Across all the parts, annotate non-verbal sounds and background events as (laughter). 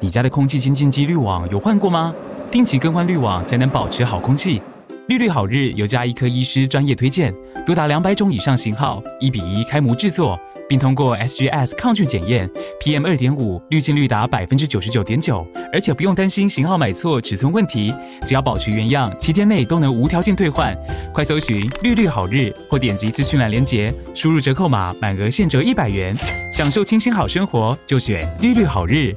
你家的空气清净机滤网有换过吗？定期更换滤网才能保持好空气。绿绿好日有家医科医师专业推荐，多达两百种以上型号，一比一开模制作，并通过 SGS 抗菌检验，PM 二点五滤净率达百分之九十九点九，而且不用担心型号买错、尺寸问题，只要保持原样，七天内都能无条件退换。快搜寻绿绿好日，或点击资讯栏链接，输入折扣码，满额现折一百元，享受清新好生活，就选绿绿好日。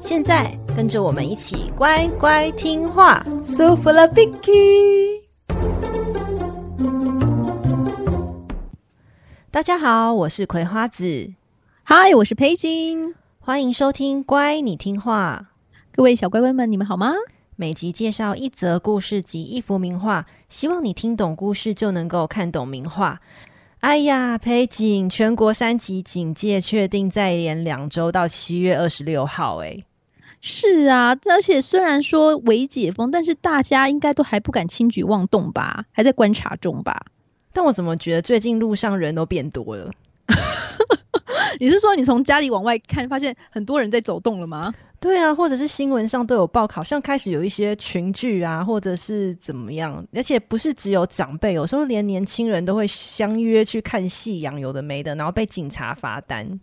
现在跟着我们一起乖乖听话。So full of Vicky。大家好，我是葵花子。嗨，我是佩金。欢迎收听乖，你听话。各位小乖乖们，你们好吗？每集介绍一则故事及一幅名画，希望你听懂故事就能够看懂名画。哎呀，佩景，全国三级警戒确定再延两周到七月二十六号。哎，是啊，而且虽然说微解封，但是大家应该都还不敢轻举妄动吧？还在观察中吧？但我怎么觉得最近路上人都变多了？(laughs) 你是说你从家里往外看，发现很多人在走动了吗？对啊，或者是新闻上都有报，好像开始有一些群聚啊，或者是怎么样，而且不是只有长辈，有时候连年轻人都会相约去看夕阳，有的没的，然后被警察罚单。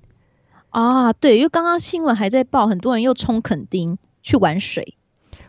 啊，对，因为刚刚新闻还在报，很多人又冲垦丁去玩水。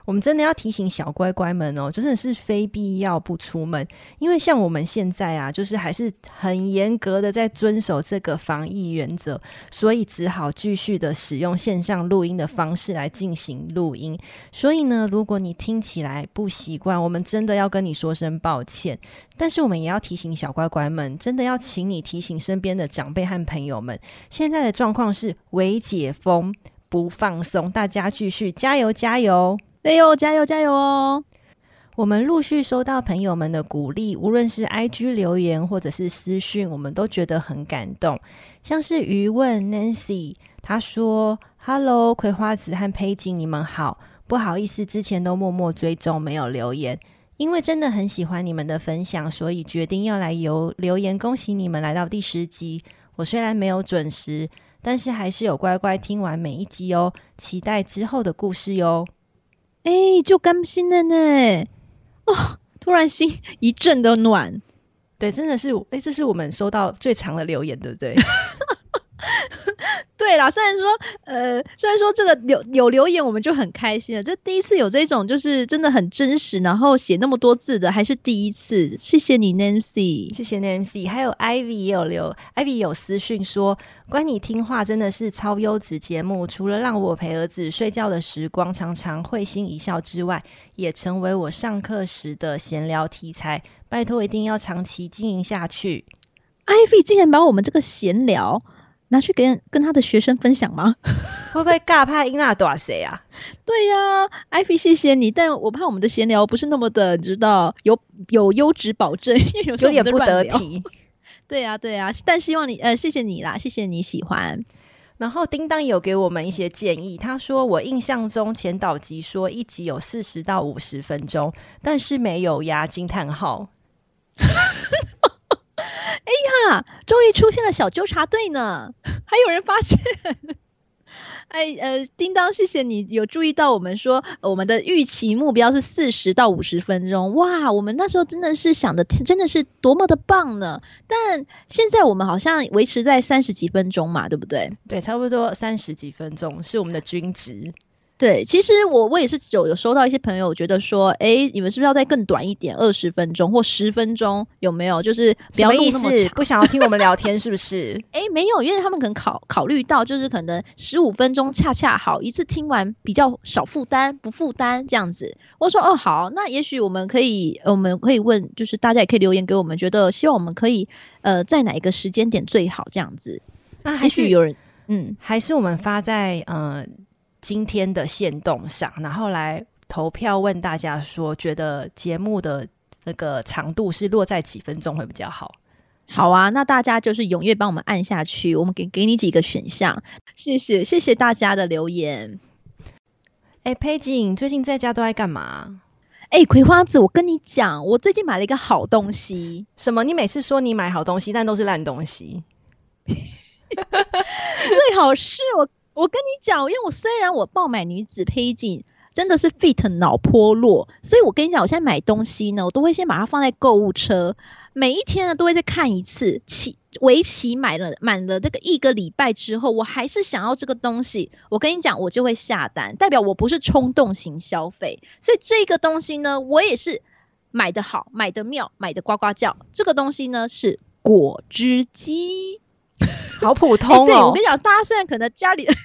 我们真的要提醒小乖乖们哦，真的是非必要不出门，因为像我们现在啊，就是还是很严格的在遵守这个防疫原则，所以只好继续的使用线上录音的方式来进行录音。所以呢，如果你听起来不习惯，我们真的要跟你说声抱歉。但是我们也要提醒小乖乖们，真的要请你提醒身边的长辈和朋友们，现在的状况是微解封，不放松，大家继续加油加油！加油，加油，加油哦！我们陆续收到朋友们的鼓励，无论是 IG 留言或者是私讯，我们都觉得很感动。像是鱼问 Nancy，他说：“Hello，葵花子和佩金，你们好，不好意思，之前都默默追踪，没有留言，因为真的很喜欢你们的分享，所以决定要来留留言，恭喜你们来到第十集。我虽然没有准时，但是还是有乖乖听完每一集哦，期待之后的故事哟。”哎、欸，就甘心了呢！哦，突然心一阵的暖。对，真的是，哎、欸，这是我们收到最长的留言，对不对？(laughs) 对啦，虽然说，呃，虽然说这个有有留言，我们就很开心了。这第一次有这种，就是真的很真实，然后写那么多字的，还是第一次。谢谢你，Nancy，谢谢 Nancy。还有 Ivy 也有留，Ivy 有私讯说，关你听话真的是超优质节目，除了让我陪儿子睡觉的时光常常会心一笑之外，也成为我上课时的闲聊题材。拜托一定要长期经营下去。Ivy 竟然把我们这个闲聊。拿去跟跟他的学生分享吗？(laughs) 会不会尬拍英娜多谁啊？对呀、啊，艾比谢谢你，但我怕我们的闲聊不是那么的知道有有优质保证，(laughs) 有点不得体。(laughs) 对呀、啊、对呀、啊，但希望你呃谢谢你啦，谢谢你喜欢。然后叮当有给我们一些建议，他说我印象中前导集说一集有四十到五十分钟，但是没有呀，惊叹号。哎呀，终于出现了小纠察队呢！还有人发现，哎呃，叮当，谢谢你有注意到我们说我们的预期目标是四十到五十分钟。哇，我们那时候真的是想的，真的是多么的棒呢！但现在我们好像维持在三十几分钟嘛，对不对？对，差不多三十几分钟是我们的均值。对，其实我我也是有有收到一些朋友觉得说，哎，你们是不是要再更短一点，二十分钟或十分钟？有没有？就是不要录那么长，不想要听我们聊天，是不是？(laughs) 哎，没有，因为他们可能考考虑到，就是可能十五分钟恰恰好，一次听完比较少负担，不负担这样子。我说哦，好，那也许我们可以，我们可以问，就是大家也可以留言给我们，觉得希望我们可以呃在哪一个时间点最好这样子。那还许有人，嗯，还是我们发在呃。今天的限动上，然后来投票问大家说，觉得节目的那个长度是落在几分钟会比较好？好啊，那大家就是踊跃帮我们按下去，我们给给你几个选项。(laughs) 谢谢，谢谢大家的留言。哎，佩锦，最近在家都在干嘛？哎，葵花子，我跟你讲，我最近买了一个好东西。什么？你每次说你买好东西，但都是烂东西。(laughs) 最好是我，我跟你讲，因为我虽然我爆买女子佩锦，真的是 fit 脑破落，所以我跟你讲，我现在买东西呢，我都会先把它放在购物车。每一天呢，都会再看一次，期为期买了满了这个一个礼拜之后，我还是想要这个东西。我跟你讲，我就会下单，代表我不是冲动型消费。所以这个东西呢，我也是买的好，买的妙，买的呱呱叫。这个东西呢是果汁机，(laughs) 好普通哦。欸、对，我跟你讲，大家虽然可能家里。(laughs)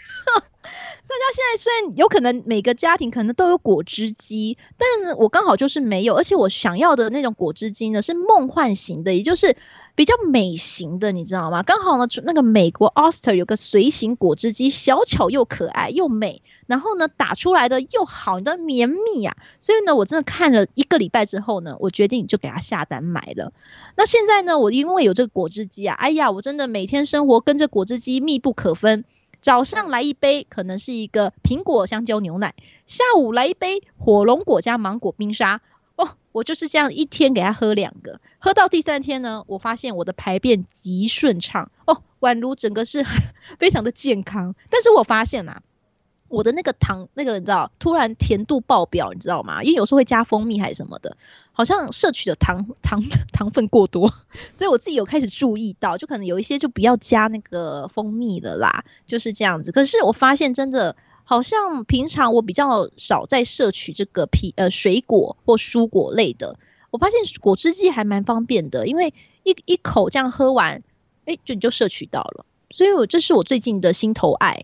大家现在虽然有可能每个家庭可能都有果汁机，但我刚好就是没有，而且我想要的那种果汁机呢是梦幻型的，也就是比较美型的，你知道吗？刚好呢，那个美国 Oster 有个随行果汁机，小巧又可爱又美，然后呢打出来的又好，你知道绵密啊，所以呢我真的看了一个礼拜之后呢，我决定就给他下单买了。那现在呢，我因为有这个果汁机啊，哎呀，我真的每天生活跟这果汁机密不可分。早上来一杯，可能是一个苹果香蕉牛奶；下午来一杯火龙果加芒果冰沙。哦，我就是这样一天给他喝两个，喝到第三天呢，我发现我的排便极顺畅哦，宛如整个是 (laughs) 非常的健康。但是我发现啊。我的那个糖，那个你知道，突然甜度爆表，你知道吗？因为有时候会加蜂蜜还是什么的，好像摄取的糖糖 (laughs) 糖分过多，所以我自己有开始注意到，就可能有一些就不要加那个蜂蜜了啦，就是这样子。可是我发现真的，好像平常我比较少在摄取这个皮呃水果或蔬果类的，我发现果汁机还蛮方便的，因为一一口这样喝完，哎，就你就摄取到了，所以我这是我最近的心头爱。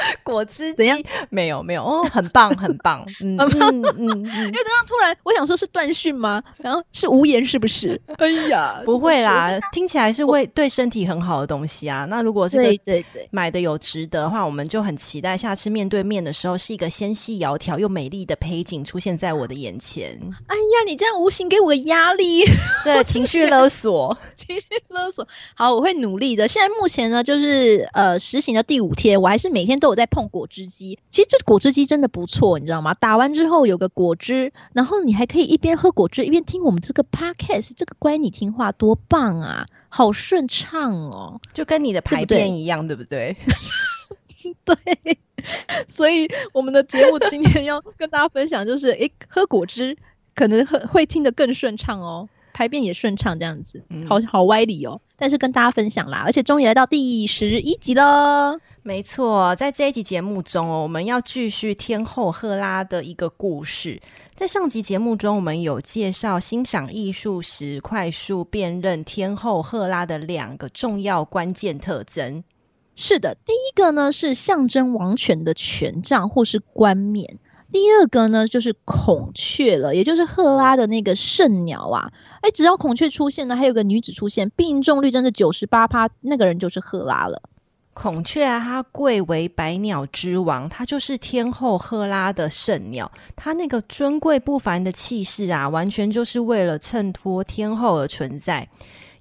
(laughs) 果汁怎样？没有没有哦，(laughs) 很棒很棒，嗯 (laughs) 嗯嗯，嗯，因为刚刚突然我想说是断讯吗？然后是无言是不是？哎呀，不会啦，听起来是会对身体很好的东西啊。那如果是对对对买的有值得的话，我们就很期待下次面对面的时候，是一个纤细窈窕又美丽的佩锦出现在我的眼前。哎呀，你这样无形给我个压力，对，情绪勒索，情绪勒索。好，我会努力的。现在目前呢，就是呃实行的第五天，我还是每天都。我在碰果汁机，其实这果汁机真的不错，你知道吗？打完之后有个果汁，然后你还可以一边喝果汁一边听我们这个 podcast，这个乖你听话多棒啊，好顺畅哦，就跟你的排便一样，对不对？对，(laughs) 对，所以我们的节目今天要跟大家分享，就是诶，喝果汁可能会会听得更顺畅哦，排便也顺畅，这样子，好好歪理哦。但是跟大家分享啦，而且终于来到第十一集了。没错，在这一集节目中哦，我们要继续天后赫拉的一个故事。在上集节目中，我们有介绍欣赏艺术时快速辨认天后赫拉的两个重要关键特征。是的，第一个呢是象征王权的权杖或是冠冕，第二个呢就是孔雀了，也就是赫拉的那个圣鸟啊。哎，只要孔雀出现呢，还有个女子出现，命中率真的九十八趴，那个人就是赫拉了。孔雀啊，它贵为百鸟之王，它就是天后赫拉的圣鸟。它那个尊贵不凡的气势啊，完全就是为了衬托天后而存在。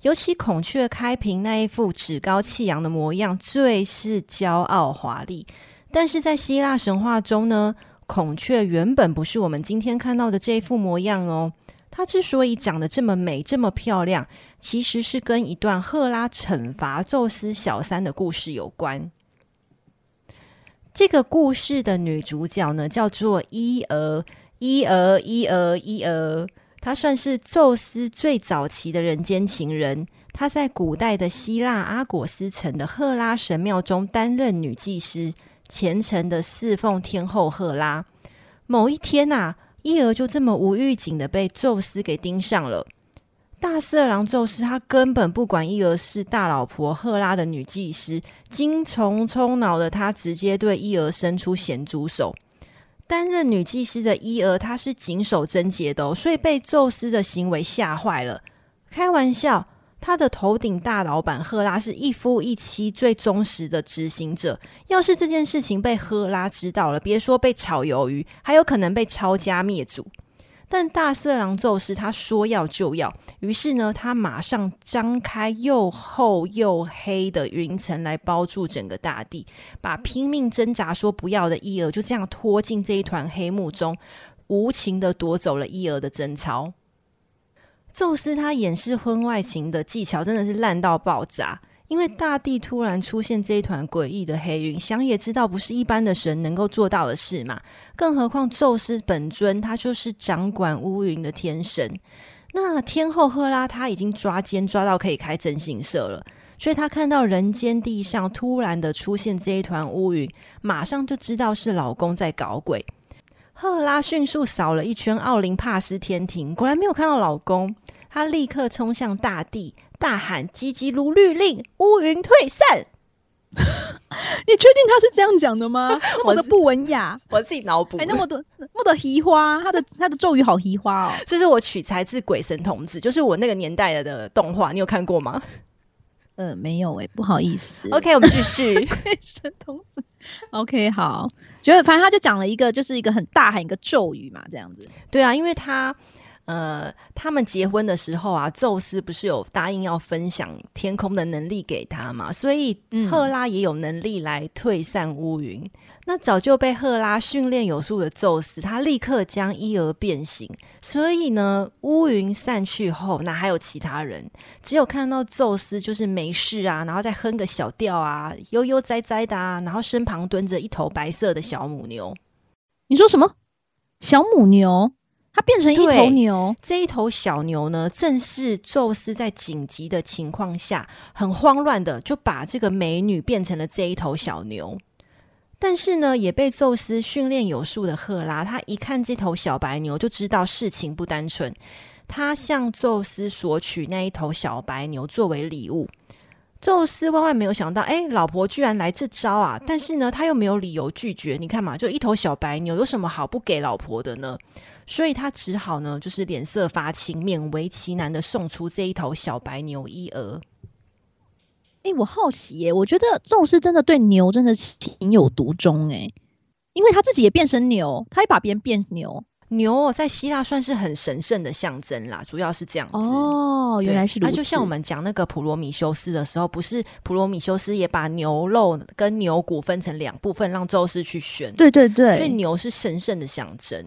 尤其孔雀开屏那一副趾高气扬的模样，最是骄傲华丽。但是在希腊神话中呢，孔雀原本不是我们今天看到的这一副模样哦。它之所以长得这么美、这么漂亮，其实是跟一段赫拉惩罚宙斯小三的故事有关。这个故事的女主角呢，叫做伊俄，伊俄，伊俄，伊俄。她算是宙斯最早期的人间情人。她在古代的希腊阿果斯城的赫拉神庙中担任女祭司，虔诚的侍奉天后赫拉。某一天啊。伊儿就这么无预警的被宙斯给盯上了。大色狼宙斯他根本不管伊儿是大老婆赫拉的女祭司，精虫充脑的他直接对伊儿伸出咸猪手。担任女祭司的伊儿，她是谨守贞洁的，所以被宙斯的行为吓坏了。开玩笑，他的头顶大老板赫拉是一夫一妻最忠实的执行者。要是这件事情被赫拉知道了，别说被炒鱿鱼，还有可能被抄家灭族。但大色狼宙斯他说要就要，于是呢，他马上张开又厚又黑的云层来包住整个大地，把拼命挣扎说不要的伊俄就这样拖进这一团黑幕中，无情的夺走了伊俄的贞操。宙斯他掩饰婚外情的技巧真的是烂到爆炸。因为大地突然出现这一团诡异的黑云，想也知道不是一般的神能够做到的事嘛。更何况宙斯本尊他就是掌管乌云的天神。那天后赫拉他已经抓奸抓到可以开征信社了，所以他看到人间地上突然的出现这一团乌云，马上就知道是老公在搞鬼。赫拉迅速扫了一圈奥林帕斯天庭，果然没有看到老公，他立刻冲向大地。大喊：“急急如律令，乌云退散。(laughs) ”你确定他是这样讲的吗？(laughs) 那么的不文雅，(laughs) 我自己脑补。还那么多，那么多移花，他的他的咒语好移花哦。这是我取材自《鬼神童子》，就是我那个年代的动画，你有看过吗？呃，没有诶、欸，不好意思。OK，我们继续《鬼神童子》。OK，好，觉得反正他就讲了一个，就是一个很大喊一个咒语嘛，这样子。对啊，因为他。呃，他们结婚的时候啊，宙斯不是有答应要分享天空的能力给他嘛？所以赫拉也有能力来退散乌云。嗯、那早就被赫拉训练有素的宙斯，他立刻将伊俄变形。所以呢，乌云散去后，哪还有其他人？只有看到宙斯就是没事啊，然后再哼个小调啊，悠悠哉哉的啊，然后身旁蹲着一头白色的小母牛。你说什么？小母牛？它变成一头牛，这一头小牛呢，正是宙斯在紧急的情况下，很慌乱的就把这个美女变成了这一头小牛。但是呢，也被宙斯训练有素的赫拉，他一看这头小白牛，就知道事情不单纯。他向宙斯索取那一头小白牛作为礼物。宙斯万万没有想到，哎，老婆居然来这招啊！但是呢，他又没有理由拒绝。你看嘛，就一头小白牛，有什么好不给老婆的呢？所以他只好呢，就是脸色发青，勉为其难的送出这一头小白牛伊俄。哎，我好奇耶，我觉得宙斯真的对牛真的情有独钟哎，因为他自己也变成牛，他也把别人变牛。牛在希腊算是很神圣的象征啦，主要是这样子。哦，原来是如此。那就像我们讲那个普罗米修斯的时候，不是普罗米修斯也把牛肉跟牛骨分成两部分，让宙斯去选。对对对，所以牛是神圣的象征。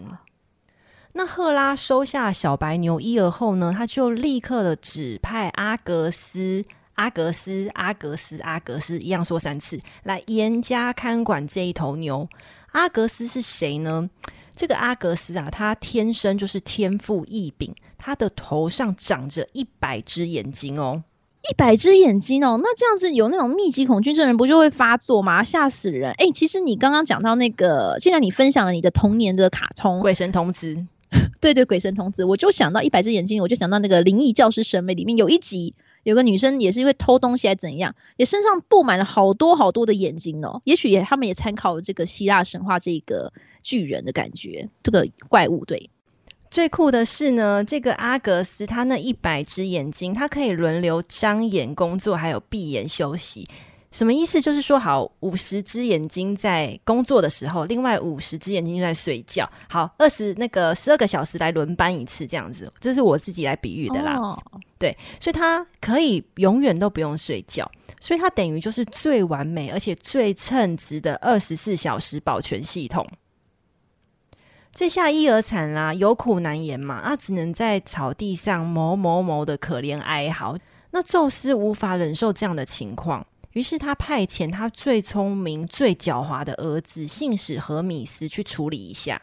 那赫拉收下小白牛伊俄后呢，他就立刻的指派阿格斯、阿格斯、阿格斯、阿格斯，一样说三次，来严加看管这一头牛。阿格斯是谁呢？这个阿格斯啊，他天生就是天赋异禀，他的头上长着一百只眼睛哦，一百只眼睛哦，那这样子有那种密集恐惧症人不就会发作吗？吓死人！哎，其实你刚刚讲到那个，既然你分享了你的童年的卡通《鬼神童子》。对 (laughs) 对，鬼神童子，我就想到一百只眼睛，我就想到那个灵异教师审美里面有一集，有个女生也是因为偷东西还怎样，也身上布满了好多好多的眼睛哦。也许也他们也参考了这个希腊神话这个巨人的感觉，这个怪物。对，最酷的是呢，这个阿格斯他那一百只眼睛，他可以轮流张眼工作，还有闭眼休息。什么意思？就是说，好，五十只眼睛在工作的时候，另外五十只眼睛就在睡觉。好，二十那个十二个小时来轮班一次，这样子，这是我自己来比喻的啦。哦、对，所以他可以永远都不用睡觉，所以他等于就是最完美而且最称职的二十四小时保全系统。这下一而惨啦，有苦难言嘛，那只能在草地上某某某的可怜哀嚎。那宙斯无法忍受这样的情况。于是他派遣他最聪明、最狡猾的儿子，信使荷米斯去处理一下。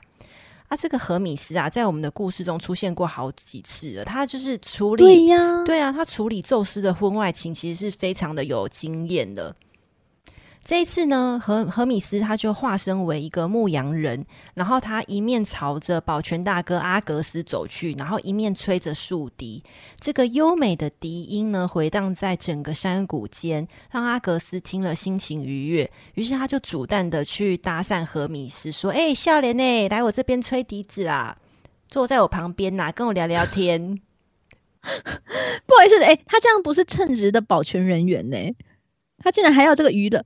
啊，这个荷米斯啊，在我们的故事中出现过好几次了。他就是处理，对呀，对啊，他处理宙斯的婚外情，其实是非常的有经验的。这一次呢，何何米斯他就化身为一个牧羊人，然后他一面朝着保全大哥阿格斯走去，然后一面吹着竖笛。这个优美的笛音呢，回荡在整个山谷间，让阿格斯听了心情愉悦。于是他就主动的去搭讪何米斯，说：“哎、欸，少年呢，来我这边吹笛子啦，(laughs) 坐在我旁边呐，跟我聊聊天。(laughs) ”不好意思，哎、欸，他这样不是称职的保全人员呢、欸，他竟然还要这个娱乐。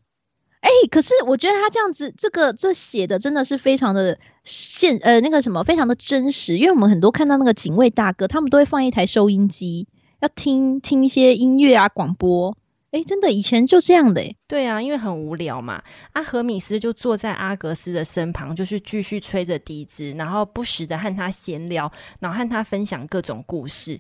哎、可是我觉得他这样子，这个这写的真的是非常的现呃那个什么，非常的真实。因为我们很多看到那个警卫大哥，他们都会放一台收音机，要听听一些音乐啊广播。哎、真的以前就这样的、欸。对啊，因为很无聊嘛。阿荷米斯就坐在阿格斯的身旁，就是继续吹着笛子，然后不时的和他闲聊，然后和他分享各种故事。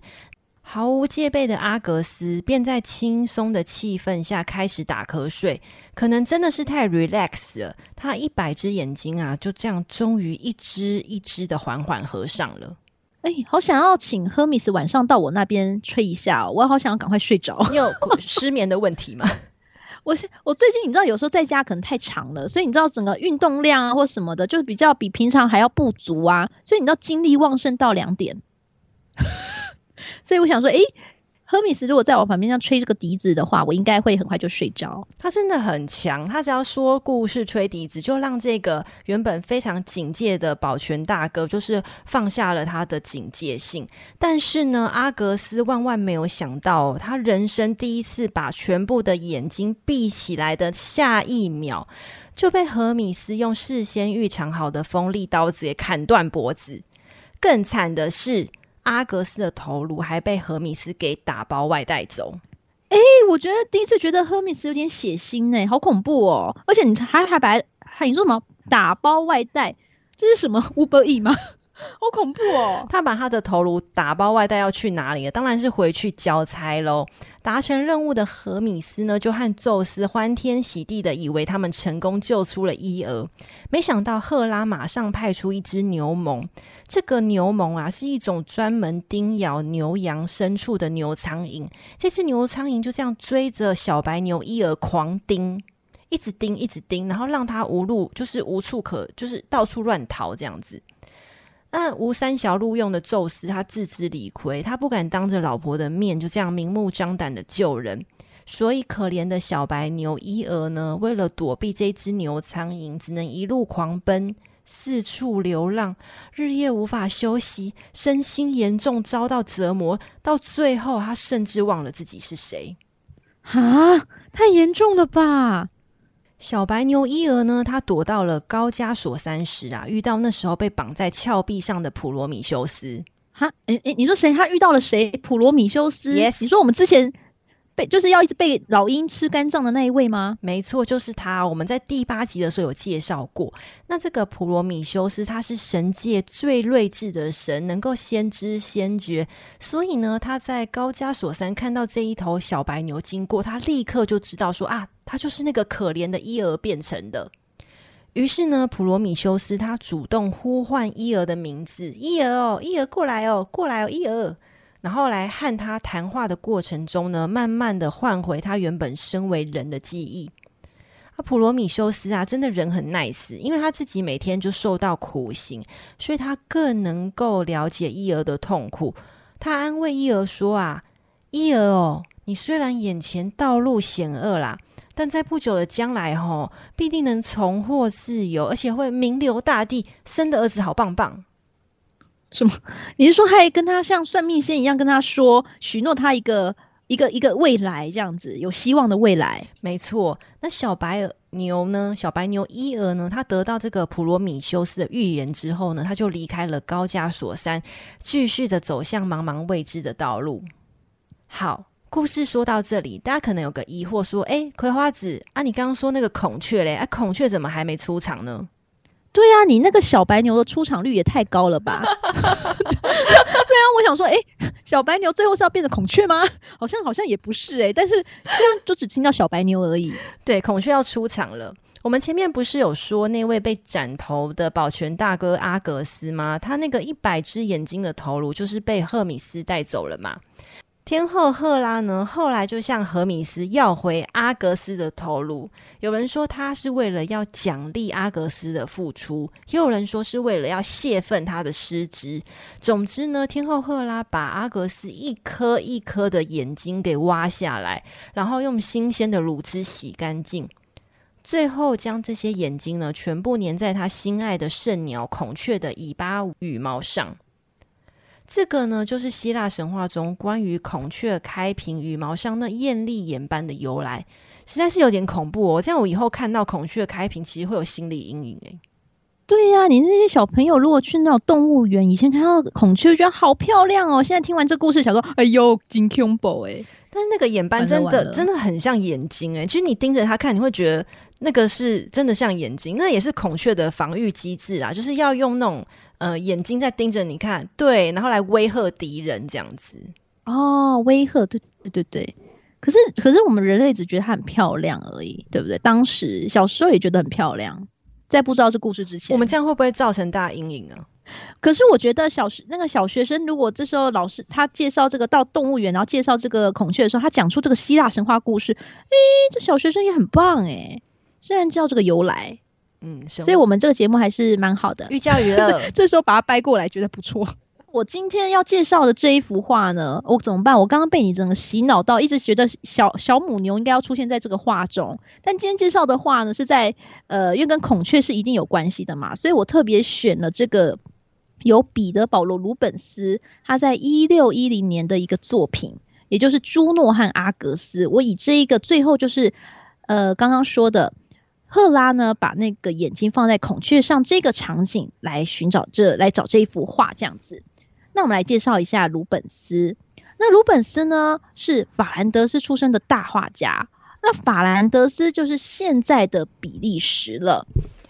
毫无戒备的阿格斯便在轻松的气氛下开始打瞌睡，可能真的是太 relax 了。他一百只眼睛啊，就这样终于一只一只的缓缓合上了。哎，好想要请赫米斯晚上到我那边吹一下哦，我好想要赶快睡着。你有 (laughs) 失眠的问题吗？(laughs) 我是我最近你知道，有时候在家可能太长了，所以你知道整个运动量啊或什么的，就比较比平常还要不足啊，所以你知道精力旺盛到两点。(laughs) 所以我想说，诶，赫米斯如果在我旁边这样吹这个笛子的话，我应该会很快就睡着。他真的很强，他只要说故事、吹笛子，就让这个原本非常警戒的保全大哥，就是放下了他的警戒性。但是呢，阿格斯万万没有想到，他人生第一次把全部的眼睛闭起来的下一秒，就被荷米斯用事先预藏好的锋利刀子给砍断脖子。更惨的是。阿格斯的头颅还被赫米斯给打包外带走。哎、我觉得第一次觉得赫米斯有点血腥呢，好恐怖哦！而且你还还把还你说什么打包外带？这是什么 Uber E 吗？好恐怖哦！(laughs) 他把他的头颅打包外带要去哪里了？当然是回去交差喽。达成任务的何米斯呢，就和宙斯欢天喜地的以为他们成功救出了伊俄。没想到赫拉马上派出一只牛虻。这个牛虻啊，是一种专门叮咬牛羊牲畜的牛苍蝇。这只牛苍蝇就这样追着小白牛伊俄狂叮，一直叮，一直叮，然后让他无路，就是无处可，就是到处乱逃这样子。那吴三小录用的宙斯，他自知理亏，他不敢当着老婆的面就这样明目张胆的救人，所以可怜的小白牛伊娥呢，为了躲避这只牛苍蝇，只能一路狂奔，四处流浪，日夜无法休息，身心严重遭到折磨，到最后他甚至忘了自己是谁。啊，太严重了吧！小白牛伊俄呢，他躲到了高加索山时啊，遇到那时候被绑在峭壁上的普罗米修斯。哈，诶诶，你说谁？他遇到了谁？普罗米修斯？Yes，你说我们之前。就是要一直被老鹰吃肝脏的那一位吗？没错，就是他。我们在第八集的时候有介绍过。那这个普罗米修斯，他是神界最睿智的神，能够先知先觉。所以呢，他在高加索山看到这一头小白牛经过，他立刻就知道说啊，他就是那个可怜的伊儿变成的。于是呢，普罗米修斯他主动呼唤伊俄的名字：“伊俄哦，伊俄过来哦，过来哦，伊俄。”然后来和他谈话的过程中呢，慢慢的唤回他原本身为人的记忆。啊，普罗米修斯啊，真的人很 nice，因为他自己每天就受到苦刑，所以他更能够了解伊俄的痛苦。他安慰伊俄说啊，伊俄哦，你虽然眼前道路险恶啦，但在不久的将来吼、哦，必定能重获自由，而且会名留大地，生的儿子好棒棒。什么？(laughs) 你是说还跟他像算命仙一样跟他说，许诺他一个一个一个未来这样子，有希望的未来？没错。那小白牛呢？小白牛伊俄呢？他得到这个普罗米修斯的预言之后呢，他就离开了高加索山，继续的走向茫茫未知的道路。好，故事说到这里，大家可能有个疑惑，说：哎，葵花子啊，你刚刚说那个孔雀嘞？啊，孔雀怎么还没出场呢？对啊，你那个小白牛的出场率也太高了吧？(laughs) 对啊，我想说，哎，小白牛最后是要变成孔雀吗？好像好像也不是哎、欸，但是这样就只听到小白牛而已。(laughs) 对，孔雀要出场了。我们前面不是有说那位被斩头的保全大哥阿格斯吗？他那个一百只眼睛的头颅就是被赫米斯带走了嘛？天后赫拉呢，后来就向荷米斯要回阿格斯的头颅。有人说他是为了要奖励阿格斯的付出，也有人说是为了要泄愤他的失职。总之呢，天后赫拉把阿格斯一颗一颗的眼睛给挖下来，然后用新鲜的乳汁洗干净，最后将这些眼睛呢全部粘在他心爱的圣鸟孔雀的尾巴羽毛上。这个呢，就是希腊神话中关于孔雀开屏羽毛像那艳丽眼斑的由来，实在是有点恐怖哦。这样我以后看到孔雀开屏，其实会有心理阴影诶。对呀、啊，你那些小朋友如果去那种动物园，以前看到孔雀，觉得好漂亮哦。现在听完这故事，想说，哎呦，真恐怖诶。但是那个眼斑真的真的很像眼睛诶。其实你盯着它看，你会觉得那个是真的像眼睛。那也是孔雀的防御机制啊，就是要用那种。呃，眼睛在盯着你看，对，然后来威吓敌人这样子。哦，威吓，对对对对。可是可是我们人类只觉得它很漂亮而已，对不对？当时小时候也觉得很漂亮，在不知道这故事之前，我们这样会不会造成大阴影呢？可是我觉得小学那个小学生，如果这时候老师他介绍这个到动物园，然后介绍这个孔雀的时候，他讲出这个希腊神话故事，诶，这小学生也很棒诶，虽然知道这个由来。嗯，所以我们这个节目还是蛮好的，寓教于乐。(laughs) 这时候把它掰过来，觉得不错。(laughs) 我今天要介绍的这一幅画呢，我怎么办？我刚刚被你整个洗脑到，一直觉得小小母牛应该要出现在这个画中。但今天介绍的画呢，是在呃，因为跟孔雀是一定有关系的嘛，所以我特别选了这个由彼得保罗鲁本斯他在一六一零年的一个作品，也就是《朱诺和阿格斯》。我以这一个最后就是呃刚刚说的。赫拉呢，把那个眼睛放在孔雀上，这个场景来寻找这来找这一幅画这样子。那我们来介绍一下鲁本斯。那鲁本斯呢，是法兰德斯出生的大画家。那法兰德斯就是现在的比利时了。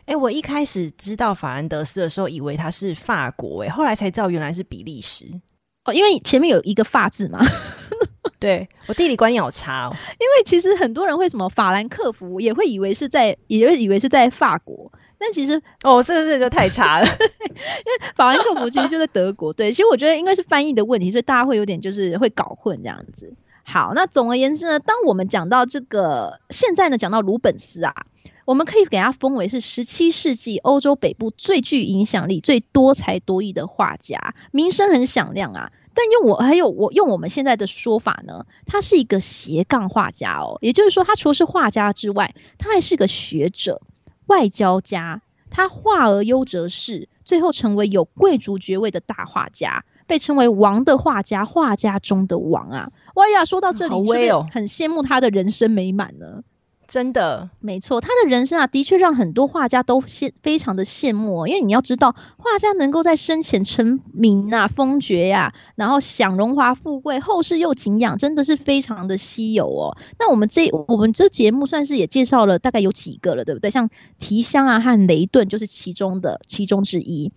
诶，我一开始知道法兰德斯的时候，以为他是法国，诶，后来才知道原来是比利时。哦，因为前面有一个“法”字嘛。(laughs) 对，我地理观念好差哦，(laughs) 因为其实很多人会什么法兰克福，也会以为是在，也会以为是在法国，但其实哦，这个这个就太差了，(laughs) 因为法兰克福其实就在德国。对，其实我觉得应该是翻译的问题，所以大家会有点就是会搞混这样子。好，那总而言之呢，当我们讲到这个，现在呢讲到鲁本斯啊，我们可以给他封为是十七世纪欧洲北部最具影响力、最多才多艺的画家，名声很响亮啊。但用我还有我用我们现在的说法呢，他是一个斜杠画家哦，也就是说，他除了是画家之外，他还是个学者、外交家。他画而优则仕，最后成为有贵族爵位的大画家，被称为“王的画家”，画家中的王啊！哇呀，说到这里，好威哦，很羡慕他的人生美满呢。真的没错，他的人生啊，的确让很多画家都羡非常的羡慕哦。因为你要知道，画家能够在生前成名啊、封爵呀、啊，然后享荣华富贵，后世又敬仰，真的是非常的稀有哦。那我们这我们这节目算是也介绍了大概有几个了，对不对？像提香啊和雷顿就是其中的其中之一。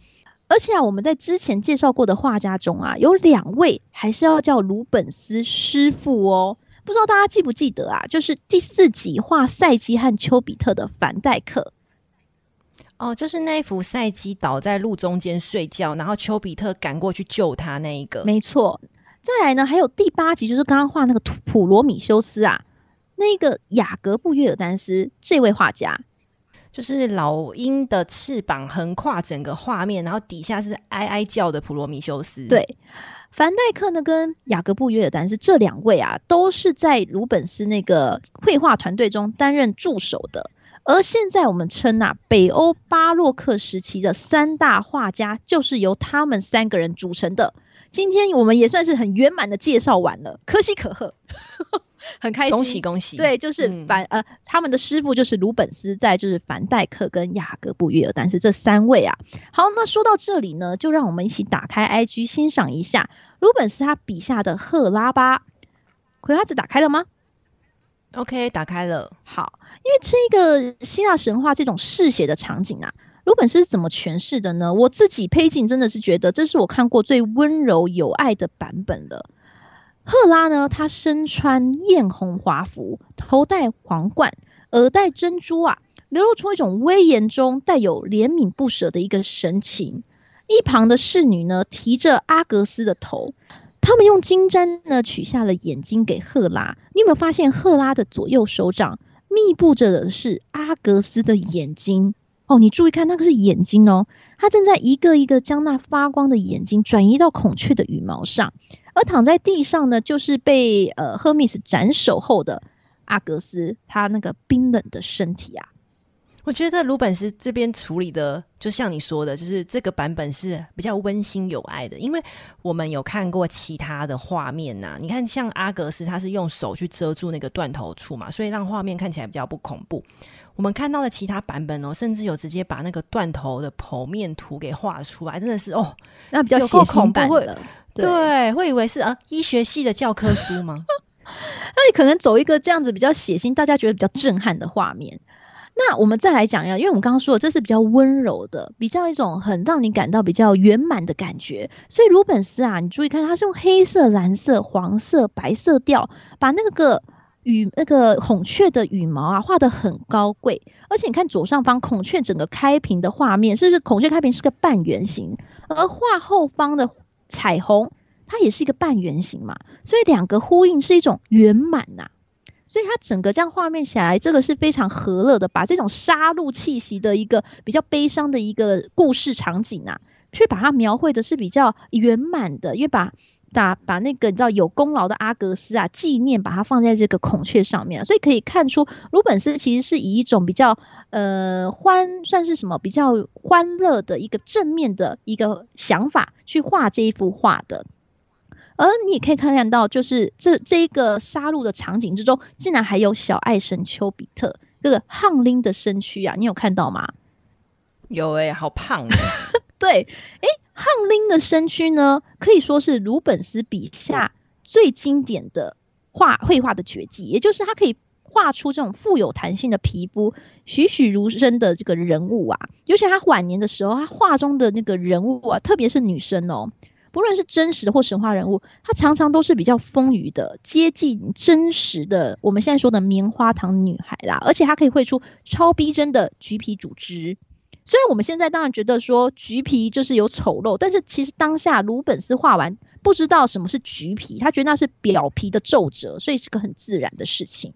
而且啊，我们在之前介绍过的画家中啊，有两位还是要叫鲁本斯师傅哦。不知道大家记不记得啊？就是第四集画赛基和丘比特的凡戴克哦，就是那一幅赛基倒在路中间睡觉，然后丘比特赶过去救他那一个。没错，再来呢，还有第八集，就是刚刚画那个普罗米修斯啊，那个雅各布约尔丹斯这位画家，就是老鹰的翅膀横跨整个画面，然后底下是哀哀叫的普罗米修斯。对。凡戴克呢，跟雅各布约尔丹是这两位啊，都是在鲁本斯那个绘画团队中担任助手的。而现在我们称啊，北欧巴洛克时期的三大画家，就是由他们三个人组成的。今天我们也算是很圆满的介绍完了，可喜可贺。很开心，恭喜恭喜！对，就是凡、嗯、呃，他们的师傅就是鲁本斯，在就是凡戴克跟雅各布约尔但是这三位啊。好，那说到这里呢，就让我们一起打开 IG 欣赏一下鲁本斯他笔下的赫拉吧。葵花籽打开了吗？OK，打开了。好，因为这个希腊神话这种嗜血的场景啊，鲁本斯是怎么诠释的呢？我自己配景真的是觉得这是我看过最温柔有爱的版本了。赫拉呢，她身穿艳红华服，头戴皇冠，耳戴珍珠啊，流露出一种威严中带有怜悯不舍的一个神情。一旁的侍女呢，提着阿格斯的头，他们用金簪呢取下了眼睛给赫拉。你有没有发现，赫拉的左右手掌密布着的是阿格斯的眼睛？哦，你注意看，那个是眼睛哦，他正在一个一个将那发光的眼睛转移到孔雀的羽毛上。而躺在地上呢，就是被呃赫密斯斩首后的阿格斯，他那个冰冷的身体啊。我觉得鲁本斯这边处理的，就像你说的，就是这个版本是比较温馨有爱的，因为我们有看过其他的画面呐、啊。你看，像阿格斯，他是用手去遮住那个断头处嘛，所以让画面看起来比较不恐怖。我们看到的其他版本哦，甚至有直接把那个断头的剖面图给画出来，真的是哦，那比较恐怖版的。对，对，会以为是啊医学系的教科书吗？(laughs) 那你可能走一个这样子比较血腥，大家觉得比较震撼的画面。那我们再来讲一下，因为我们刚刚说的这是比较温柔的，比较一种很让你感到比较圆满的感觉。所以鲁本斯啊，你注意看，它是用黑色、蓝色、黄色、白色调，把那个羽那个孔雀的羽毛啊画得很高贵。而且你看左上方孔雀整个开屏的画面，是不是孔雀开屏是个半圆形？而画后方的彩虹，它也是一个半圆形嘛。所以两个呼应是一种圆满呐。所以它整个这样画面下来，这个是非常和乐的，把这种杀戮气息的一个比较悲伤的一个故事场景啊，去把它描绘的是比较圆满的，因为把把把那个你知道有功劳的阿格斯啊纪念，把它放在这个孔雀上面，所以可以看出鲁本斯其实是以一种比较呃欢算是什么比较欢乐的一个正面的一个想法去画这一幅画的。而你也可以看到，就是这这一个杀戮的场景之中，竟然还有小爱神丘比特这个胖拎的身躯啊，你有看到吗？有哎、欸，好胖。(laughs) 对，诶，汉林的身躯呢，可以说是鲁本斯笔下最经典的画绘画的绝技，也就是他可以画出这种富有弹性的皮肤、栩栩如生的这个人物啊。尤其他晚年的时候，他画中的那个人物啊，特别是女生哦。不论是真实的或神话人物，他常常都是比较丰腴的，接近真实的。我们现在说的棉花糖女孩啦，而且她可以绘出超逼真的橘皮组织。虽然我们现在当然觉得说橘皮就是有丑陋，但是其实当下鲁本斯画完不知道什么是橘皮，他觉得那是表皮的皱褶，所以是个很自然的事情。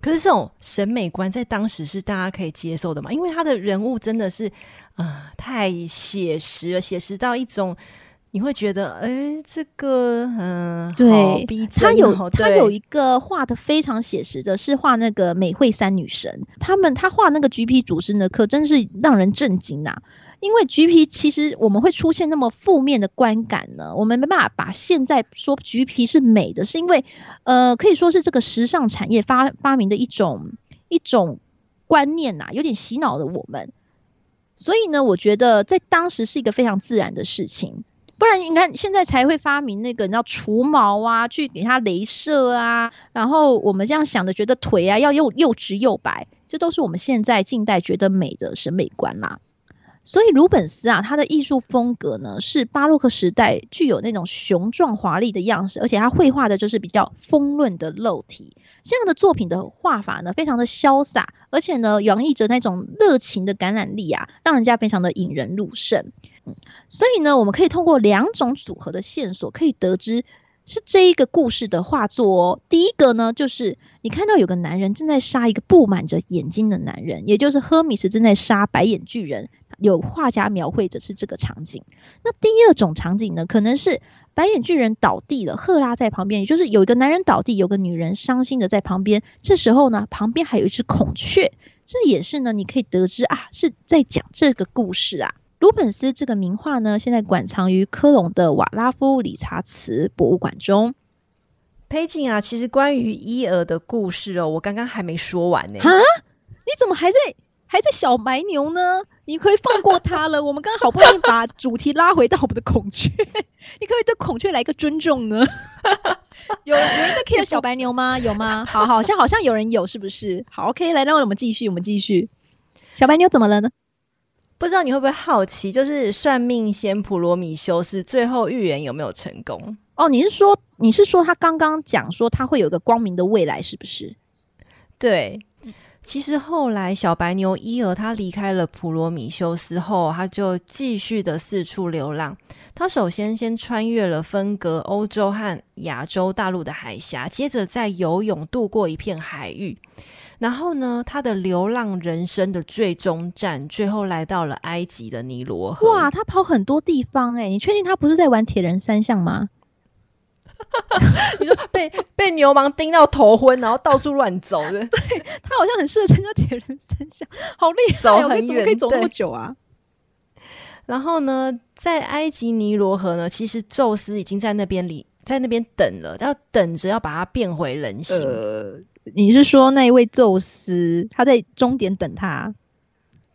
可是这种审美观在当时是大家可以接受的嘛？因为他的人物真的是啊、呃、太写实了，写实到一种。你会觉得，哎、欸，这个，嗯，对，他有他有一个画的非常写实的，是画那个美惠三女神，他们他画那个橘皮组织呢，可真是让人震惊呐！因为橘皮其实我们会出现那么负面的观感呢，我们没办法把现在说橘皮是美的，是因为，呃，可以说是这个时尚产业发发明的一种一种观念呐，有点洗脑了我们。所以呢，我觉得在当时是一个非常自然的事情。不然你看，现在才会发明那个，你要除毛啊，去给它镭射啊，然后我们这样想的，觉得腿啊要又又直又白，这都是我们现在近代觉得美的审美观啦。所以鲁本斯啊，他的艺术风格呢，是巴洛克时代具有那种雄壮华丽的样式，而且他绘画的就是比较丰润的肉体。这样的作品的画法呢，非常的潇洒，而且呢，洋溢着那种热情的感染力啊，让人家非常的引人入胜。所以呢，我们可以通过两种组合的线索，可以得知是这一个故事的画作哦。第一个呢，就是你看到有个男人正在杀一个布满着眼睛的男人，也就是赫米斯正在杀白眼巨人。有画家描绘的是这个场景。那第二种场景呢，可能是白眼巨人倒地了，赫拉在旁边，也就是有一个男人倒地，有个女人伤心的在旁边。这时候呢，旁边还有一只孔雀，这也是呢，你可以得知啊，是在讲这个故事啊。鲁本斯这个名画呢，现在馆藏于科隆的瓦拉夫理查茨博物馆中。裴景啊，其实关于伊尔的故事哦，我刚刚还没说完呢。啊，你怎么还在还在小白牛呢？你可以放过他了。(laughs) 我们刚刚好不容易把主题拉回到我们的孔雀，(laughs) 你可以对孔雀来个尊重呢？(laughs) 有有人在 care 小白牛吗？有吗？好，好像好像有人有，是不是？好，OK，来，让我们继续，我们继续。小白牛怎么了呢？不知道你会不会好奇，就是算命仙普罗米修斯最后预言有没有成功？哦，你是说你是说他刚刚讲说他会有一个光明的未来，是不是？对。其实后来，小白牛伊尔他离开了普罗米修斯后，他就继续的四处流浪。他首先先穿越了分隔欧洲和亚洲大陆的海峡，接着再游泳渡过一片海域。然后呢，他的流浪人生的最终站，最后来到了埃及的尼罗河。哇，他跑很多地方哎，你确定他不是在玩铁人三项吗？(laughs) 你说被被牛虻叮到头昏，然后到处乱走的，对，他好像很适合参加铁人三项，好厉害，走很远，怎么可以走那么久啊？(laughs) 然后呢，在埃及尼罗河呢，其实宙斯已经在那边里，在那边等了，要等着要把它变回人形。呃，你是说那一位宙斯，他在终点等他？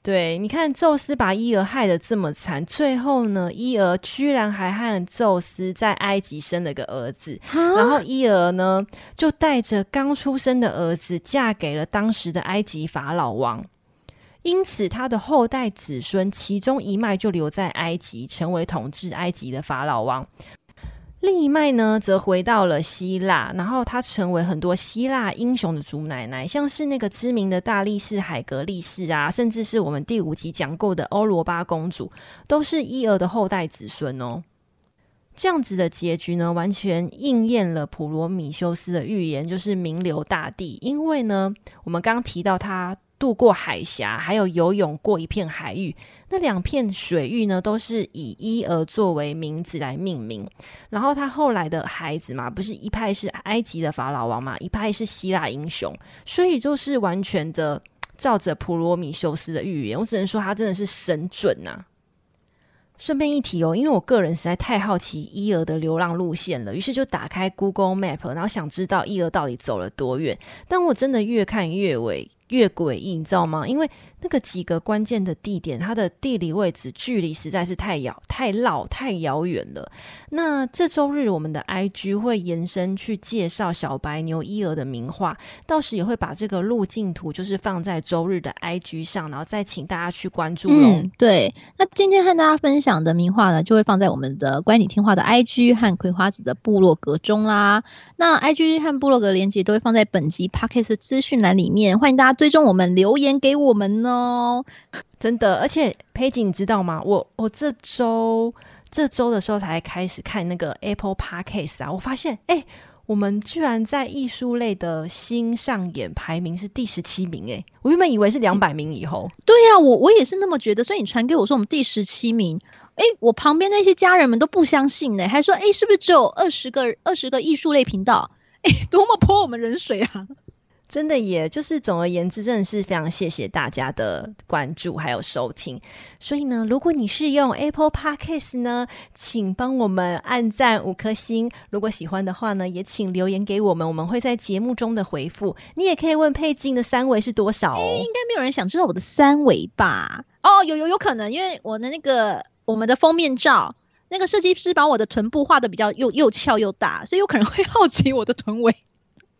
对，你看宙斯把伊俄害得这么惨，最后呢，伊俄居然还和宙斯在埃及生了个儿子，然后伊俄呢就带着刚出生的儿子嫁给了当时的埃及法老王。因此，他的后代子孙其中一脉就留在埃及，成为统治埃及的法老王；另一脉呢，则回到了希腊，然后他成为很多希腊英雄的祖奶奶，像是那个知名的大力士海格力士啊，甚至是我们第五集讲过的欧罗巴公主，都是伊俄的后代子孙哦。这样子的结局呢，完全应验了普罗米修斯的预言，就是名流大帝。因为呢，我们刚提到他。渡过海峡，还有游泳过一片海域，那两片水域呢，都是以伊俄作为名字来命名。然后他后来的孩子嘛，不是一派是埃及的法老王嘛，一派是希腊英雄，所以就是完全的照着普罗米修斯的预言。我只能说他真的是神准呐、啊。顺便一提哦，因为我个人实在太好奇伊俄的流浪路线了，于是就打开 Google Map，然后想知道伊俄到底走了多远。但我真的越看越为。越诡异，你知道吗？因为那个几个关键的地点，它的地理位置距离实在是太遥、太绕、太遥远了。那这周日我们的 IG 会延伸去介绍小白牛伊尔的名画，到时也会把这个路径图就是放在周日的 IG 上，然后再请大家去关注喽。嗯，对。那今天和大家分享的名画呢，就会放在我们的乖你听画的 IG 和葵花子的部落格中啦。那 IG 和部落格连接都会放在本集 Podcast 资讯栏里面，欢迎大家追踪我们，留言给我们呢哦。真的，而且佩锦，你知道吗？我我这周这周的时候才开始看那个 Apple Podcast 啊，我发现哎、欸，我们居然在艺术类的新上演排名是第十七名哎，我原本以为是两百名以后。对呀、啊，我我也是那么觉得，所以你传给我说我们第十七名，哎，我旁边那些家人们都不相信呢，还说哎，是不是只有二十个二十个艺术类频道？哎，多么泼我们人水啊！真的也，就是总而言之，真的是非常谢谢大家的关注还有收听。所以呢，如果你是用 Apple Podcast 呢，请帮我们按赞五颗星。如果喜欢的话呢，也请留言给我们，我们会在节目中的回复。你也可以问佩金的三围是多少哦？应该没有人想知道我的三围吧？哦，有有有可能，因为我的那个我们的封面照，那个设计师把我的臀部画得比较又又翘又大，所以有可能会好奇我的臀围。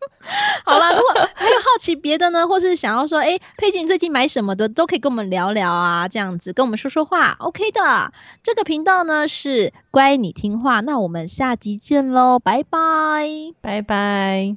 (laughs) 好了，如果还有好奇别的呢，或是想要说，哎、欸，佩锦最近买什么的，都可以跟我们聊聊啊，这样子跟我们说说话，OK 的。这个频道呢是乖你听话，那我们下集见喽，拜拜，拜拜。